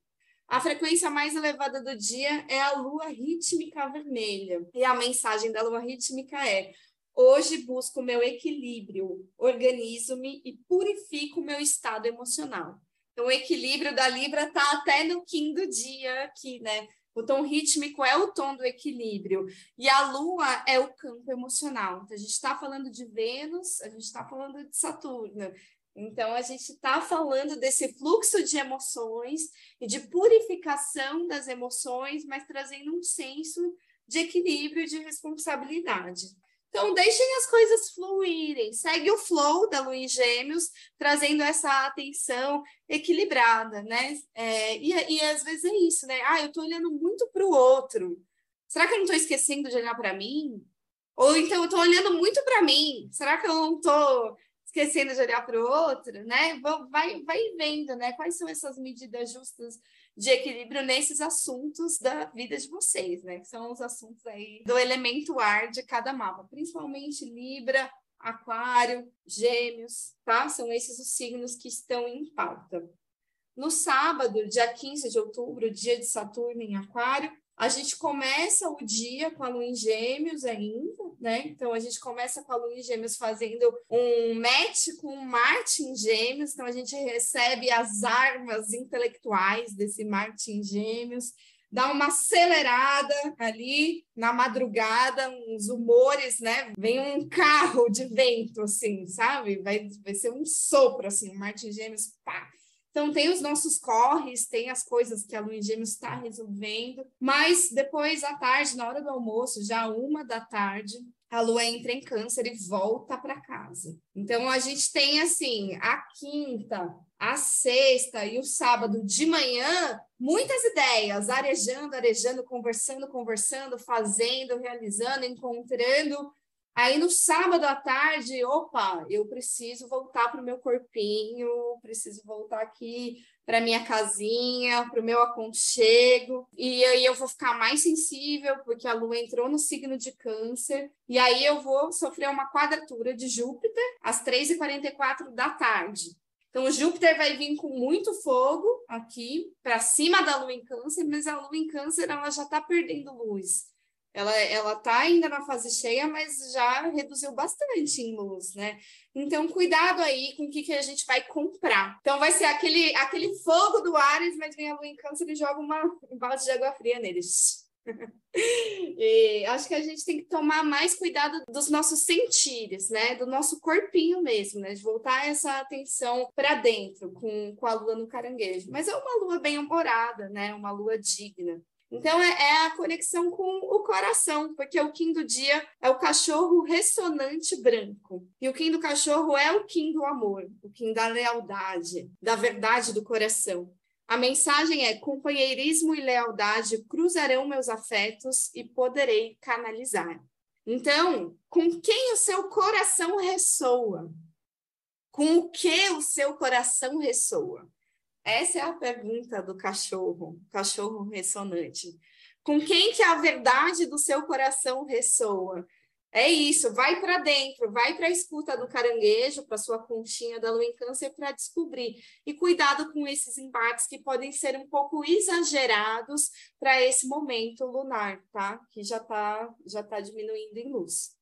A frequência mais elevada do dia é a lua rítmica vermelha. E a mensagem da lua rítmica é: Hoje busco meu equilíbrio, organizo-me e purifico meu estado emocional. Então, o equilíbrio da Libra está até no quinto dia aqui, né? O tom rítmico é o tom do equilíbrio. E a lua é o campo emocional. Então, a gente está falando de Vênus, a gente está falando de Saturno. Então, a gente está falando desse fluxo de emoções e de purificação das emoções, mas trazendo um senso de equilíbrio e de responsabilidade. Então, deixem as coisas fluírem, segue o flow da em Gêmeos, trazendo essa atenção equilibrada, né? É, e, e às vezes é isso, né? Ah, eu estou olhando muito para o outro. Será que eu não estou esquecendo de olhar para mim? Ou então eu estou olhando muito para mim. Será que eu não estou esquecendo de olhar para o outro, né? Vai, vai vendo, né? Quais são essas medidas justas de equilíbrio nesses assuntos da vida de vocês, né? Que são os assuntos aí do elemento ar de cada mapa, principalmente Libra, Aquário, Gêmeos, tá? São esses os signos que estão em pauta. No sábado, dia 15 de outubro, dia de Saturno em Aquário, a gente começa o dia com a lua em gêmeos ainda, né? Então a gente começa com a lua em gêmeos fazendo um match com Marte em gêmeos, então a gente recebe as armas intelectuais desse Marte em gêmeos, dá uma acelerada ali na madrugada, uns humores, né? Vem um carro de vento, assim, sabe? Vai, vai ser um sopro, assim, Marte em gêmeos, pá! Então, tem os nossos corres, tem as coisas que a em Gêmeos está resolvendo, mas depois, à tarde, na hora do almoço, já uma da tarde, a Lua entra em Câncer e volta para casa. Então, a gente tem, assim, a quinta, a sexta e o sábado de manhã, muitas ideias, arejando, arejando, conversando, conversando, fazendo, realizando, encontrando Aí no sábado à tarde, opa, eu preciso voltar para o meu corpinho, preciso voltar aqui para minha casinha, para o meu aconchego, e aí eu vou ficar mais sensível, porque a lua entrou no signo de câncer, e aí eu vou sofrer uma quadratura de Júpiter às 3h44 da tarde. Então, o Júpiter vai vir com muito fogo aqui para cima da lua em câncer, mas a lua em câncer ela já está perdendo luz. Ela, ela tá ainda na fase cheia, mas já reduziu bastante em luz, né? Então, cuidado aí com o que, que a gente vai comprar. Então, vai ser aquele, aquele fogo do Ares, mas vem a lua em câncer e joga uma, um balde de água fria neles. e acho que a gente tem que tomar mais cuidado dos nossos sentires, né? Do nosso corpinho mesmo, né? De voltar essa atenção para dentro com, com a lua no caranguejo. Mas é uma lua bem humorada, né? Uma lua digna. Então, é, é, a conexão com o coração, porque o Kim do dia é o cachorro ressonante branco. E o Kim do cachorro é o Kim do amor, o Kim da lealdade, da verdade do coração. A mensagem é: companheirismo e lealdade cruzarão meus afetos e poderei canalizar. Então, com quem o seu coração ressoa? Com o que o seu coração ressoa? Essa é a pergunta do cachorro, cachorro ressonante. Com quem que a verdade do seu coração ressoa? É isso, vai para dentro, vai para a escuta do caranguejo, para sua conchinha da lua em câncer para descobrir. E cuidado com esses embates que podem ser um pouco exagerados para esse momento lunar, tá? Que já está já tá diminuindo em luz.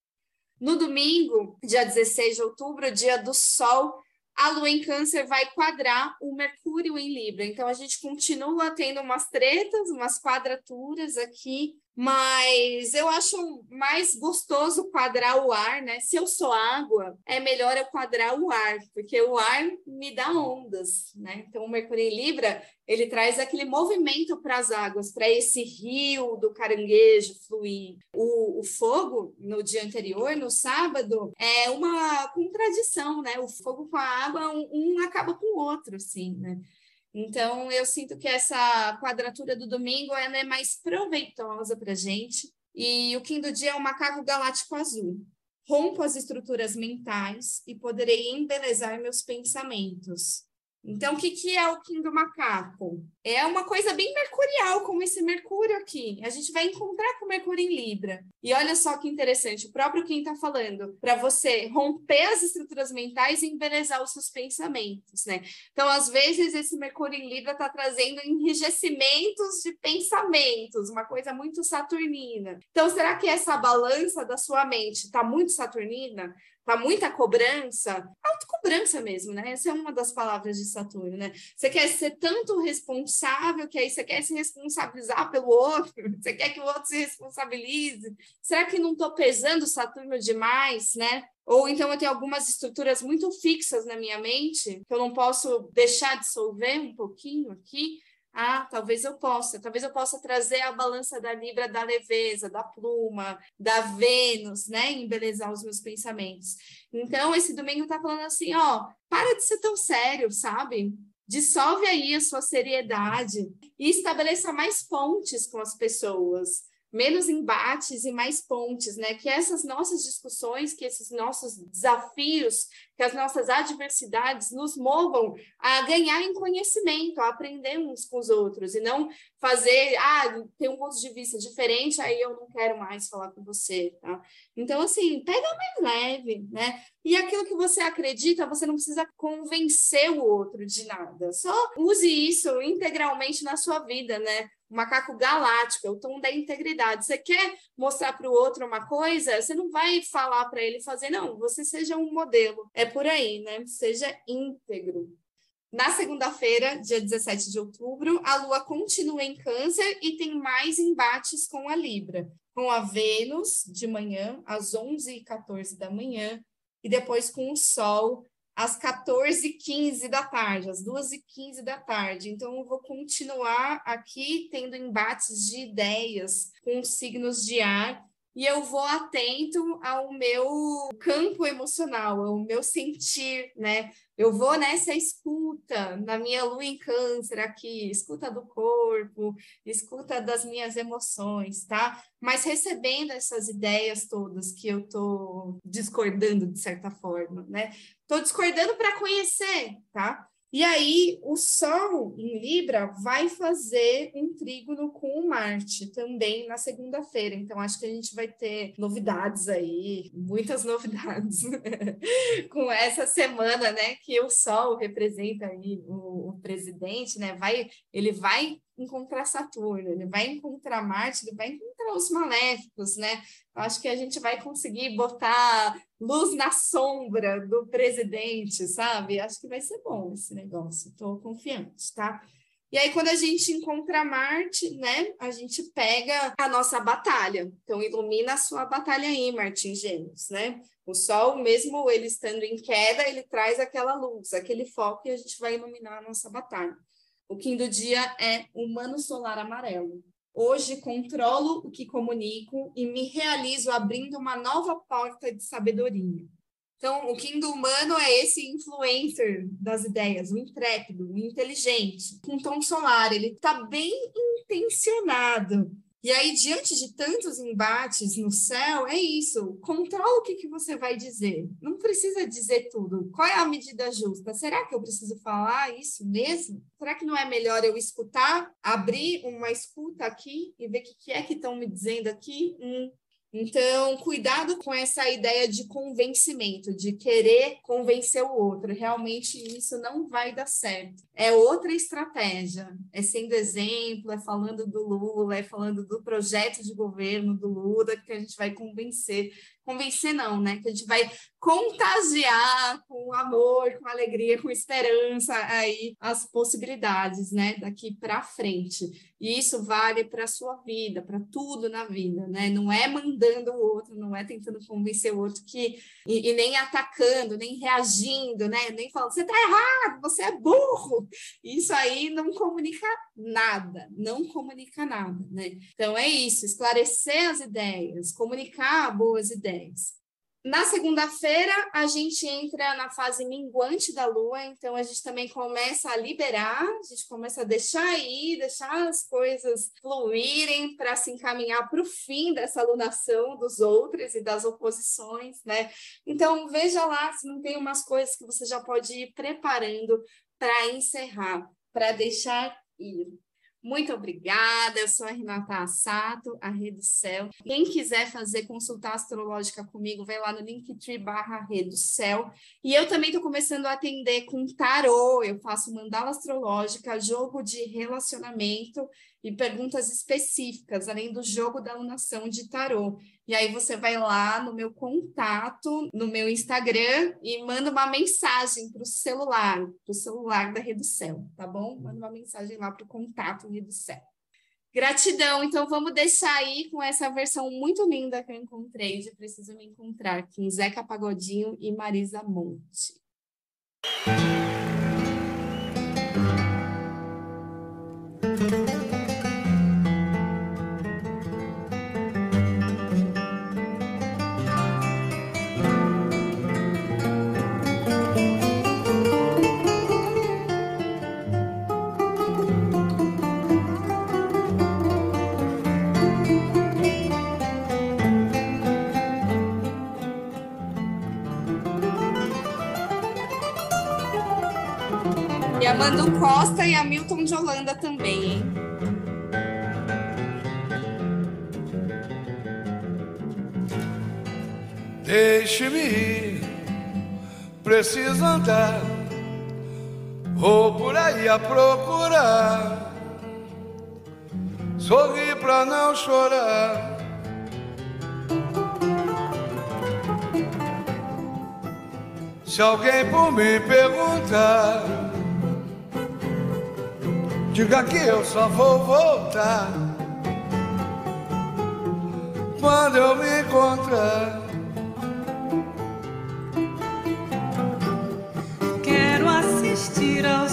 No domingo, dia 16 de outubro, dia do Sol, a Lua em Câncer vai quadrar o Mercúrio em Libra. Então a gente continua tendo umas tretas, umas quadraturas aqui mas eu acho mais gostoso quadrar o ar, né? Se eu sou água, é melhor eu quadrar o ar, porque o ar me dá ondas, né? Então, o Mercúrio em Libra, ele traz aquele movimento para as águas, para esse rio do caranguejo fluir. O, o fogo, no dia anterior, no sábado, é uma contradição, né? O fogo com a água, um, um acaba com o outro, assim, né? Então, eu sinto que essa quadratura do domingo ela é mais proveitosa para a gente. E o Kim do dia é o macaco galáctico azul. Rompo as estruturas mentais e poderei embelezar meus pensamentos. Então, o que, que é o Kim do macaco? É uma coisa bem mercurial, como esse Mercúrio aqui. A gente vai encontrar com o Mercúrio em Libra. E olha só que interessante, o próprio Kim está falando, para você romper as estruturas mentais e embelezar os seus pensamentos, né? Então, às vezes, esse Mercúrio em Libra está trazendo enrijecimentos de pensamentos, uma coisa muito saturnina. Então, será que essa balança da sua mente está muito saturnina? Tá muita cobrança, autocobrança mesmo, né? Essa é uma das palavras de Saturno, né? Você quer ser tanto responsável que aí você quer se responsabilizar pelo outro, você quer que o outro se responsabilize. Será que não estou pesando Saturno demais, né? Ou então eu tenho algumas estruturas muito fixas na minha mente que eu não posso deixar dissolver um pouquinho aqui. Ah, talvez eu possa, talvez eu possa trazer a balança da Libra da leveza, da pluma, da Vênus, né? Embelezar os meus pensamentos. Então, esse domingo tá falando assim, ó, para de ser tão sério, sabe? Dissolve aí a sua seriedade e estabeleça mais pontes com as pessoas menos embates e mais pontes, né? Que essas nossas discussões, que esses nossos desafios, que as nossas adversidades nos movam a ganhar em conhecimento, a aprender uns com os outros e não fazer, ah, tem um ponto de vista diferente, aí eu não quero mais falar com você, tá? Então, assim, pega mais leve, né? E aquilo que você acredita, você não precisa convencer o outro de nada. Só use isso integralmente na sua vida, né? O macaco galáctico, é o tom da integridade. Você quer mostrar para o outro uma coisa, você não vai falar para ele fazer, não. Você seja um modelo. É por aí, né? Seja íntegro. Na segunda-feira, dia 17 de outubro, a Lua continua em Câncer e tem mais embates com a Libra, com a Vênus de manhã, às 11h14 da manhã, e depois com o Sol às 14h15 da tarde, às 2h15 da tarde. Então, eu vou continuar aqui tendo embates de ideias com signos de ar e eu vou atento ao meu campo emocional, ao meu sentir, né? Eu vou nessa escuta, na minha lua em câncer aqui, escuta do corpo, escuta das minhas emoções, tá? Mas recebendo essas ideias todas que eu tô discordando de certa forma, né? Tô discordando para conhecer, tá? E aí, o Sol em Libra vai fazer um trígono com o Marte também na segunda-feira. Então, acho que a gente vai ter novidades aí, muitas novidades com essa semana, né? Que o Sol representa aí o, o presidente, né? Vai, ele vai encontrar Saturno, ele vai encontrar Marte, ele vai encontrar os maléficos, né? Acho que a gente vai conseguir botar luz na sombra do presidente, sabe? Acho que vai ser bom esse negócio, estou confiante, tá? E aí, quando a gente encontra Marte, né, a gente pega a nossa batalha. Então, ilumina a sua batalha aí, Marte em Gêmeos, né? O Sol, mesmo ele estando em queda, ele traz aquela luz, aquele foco, e a gente vai iluminar a nossa batalha. O do dia é Humano Solar Amarelo. Hoje controlo o que comunico e me realizo abrindo uma nova porta de sabedoria. Então, o Kim do humano é esse influencer das ideias, o intrépido, o inteligente, com tom solar. Ele está bem intencionado. E aí, diante de tantos embates no céu, é isso. Controla o que, que você vai dizer. Não precisa dizer tudo. Qual é a medida justa? Será que eu preciso falar isso mesmo? Será que não é melhor eu escutar, abrir uma escuta aqui e ver o que, que é que estão me dizendo aqui? Hum, então, cuidado com essa ideia de convencimento, de querer convencer o outro. Realmente isso não vai dar certo. É outra estratégia. É sendo exemplo, é falando do Lula, é falando do projeto de governo do Lula que a gente vai convencer convencer não, né? Que a gente vai contagiar com amor, com alegria, com esperança aí as possibilidades, né? Daqui para frente. E isso vale para a sua vida, para tudo na vida, né? Não é mandando o outro, não é tentando convencer o outro que e, e nem atacando, nem reagindo, né? Nem falando você está errado, você é burro. Isso aí não comunica nada, não comunica nada, né? Então é isso, esclarecer as ideias, comunicar boas ideias na segunda-feira, a gente entra na fase minguante da lua, então a gente também começa a liberar, a gente começa a deixar ir, deixar as coisas fluírem para se encaminhar para o fim dessa alunação dos outros e das oposições, né? Então, veja lá se não tem umas coisas que você já pode ir preparando para encerrar, para deixar ir. Muito obrigada, eu sou a Renata Assato, a Rede Céu. Quem quiser fazer consulta astrológica comigo, vai lá no linktree barra Rede Céu. E eu também estou começando a atender com tarô, eu faço mandala astrológica, jogo de relacionamento e perguntas específicas, além do jogo da alunação de tarô. E aí você vai lá no meu contato, no meu Instagram, e manda uma mensagem para o celular, para o celular da Reducel, tá bom? Manda uma mensagem lá para o contato Reducel. Gratidão. Então vamos deixar aí com essa versão muito linda que eu encontrei de Preciso Me Encontrar, com Zeca Pagodinho e Marisa Monte. Costa e Hamilton de Holanda também, hein? Deixe-me ir, preciso andar, vou por aí a procurar, sorrir pra não chorar. Se alguém por mim perguntar Diga que eu só vou voltar quando eu me encontrar. Quero assistir ao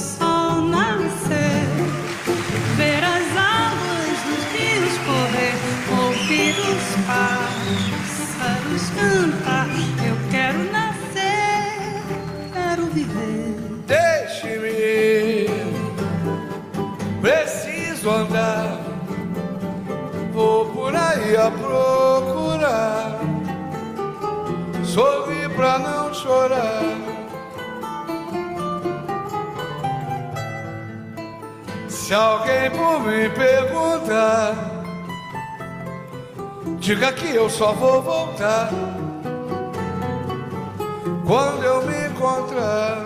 alguém por mim perguntar, diga que eu só vou voltar quando eu me encontrar.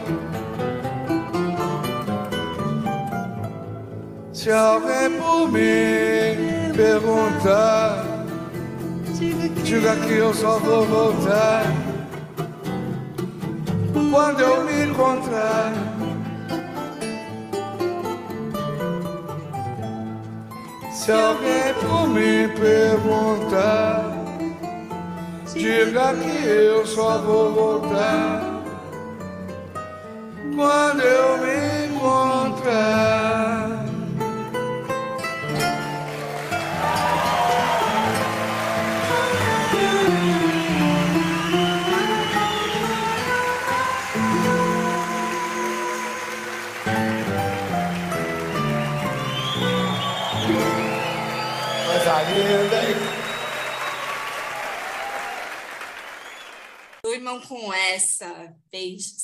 Se alguém por mim perguntar, diga que eu só vou voltar quando eu me encontrar. Se alguém por me perguntar, diga que eu só vou voltar quando eu me encontrar. Vão com essa. Beijos.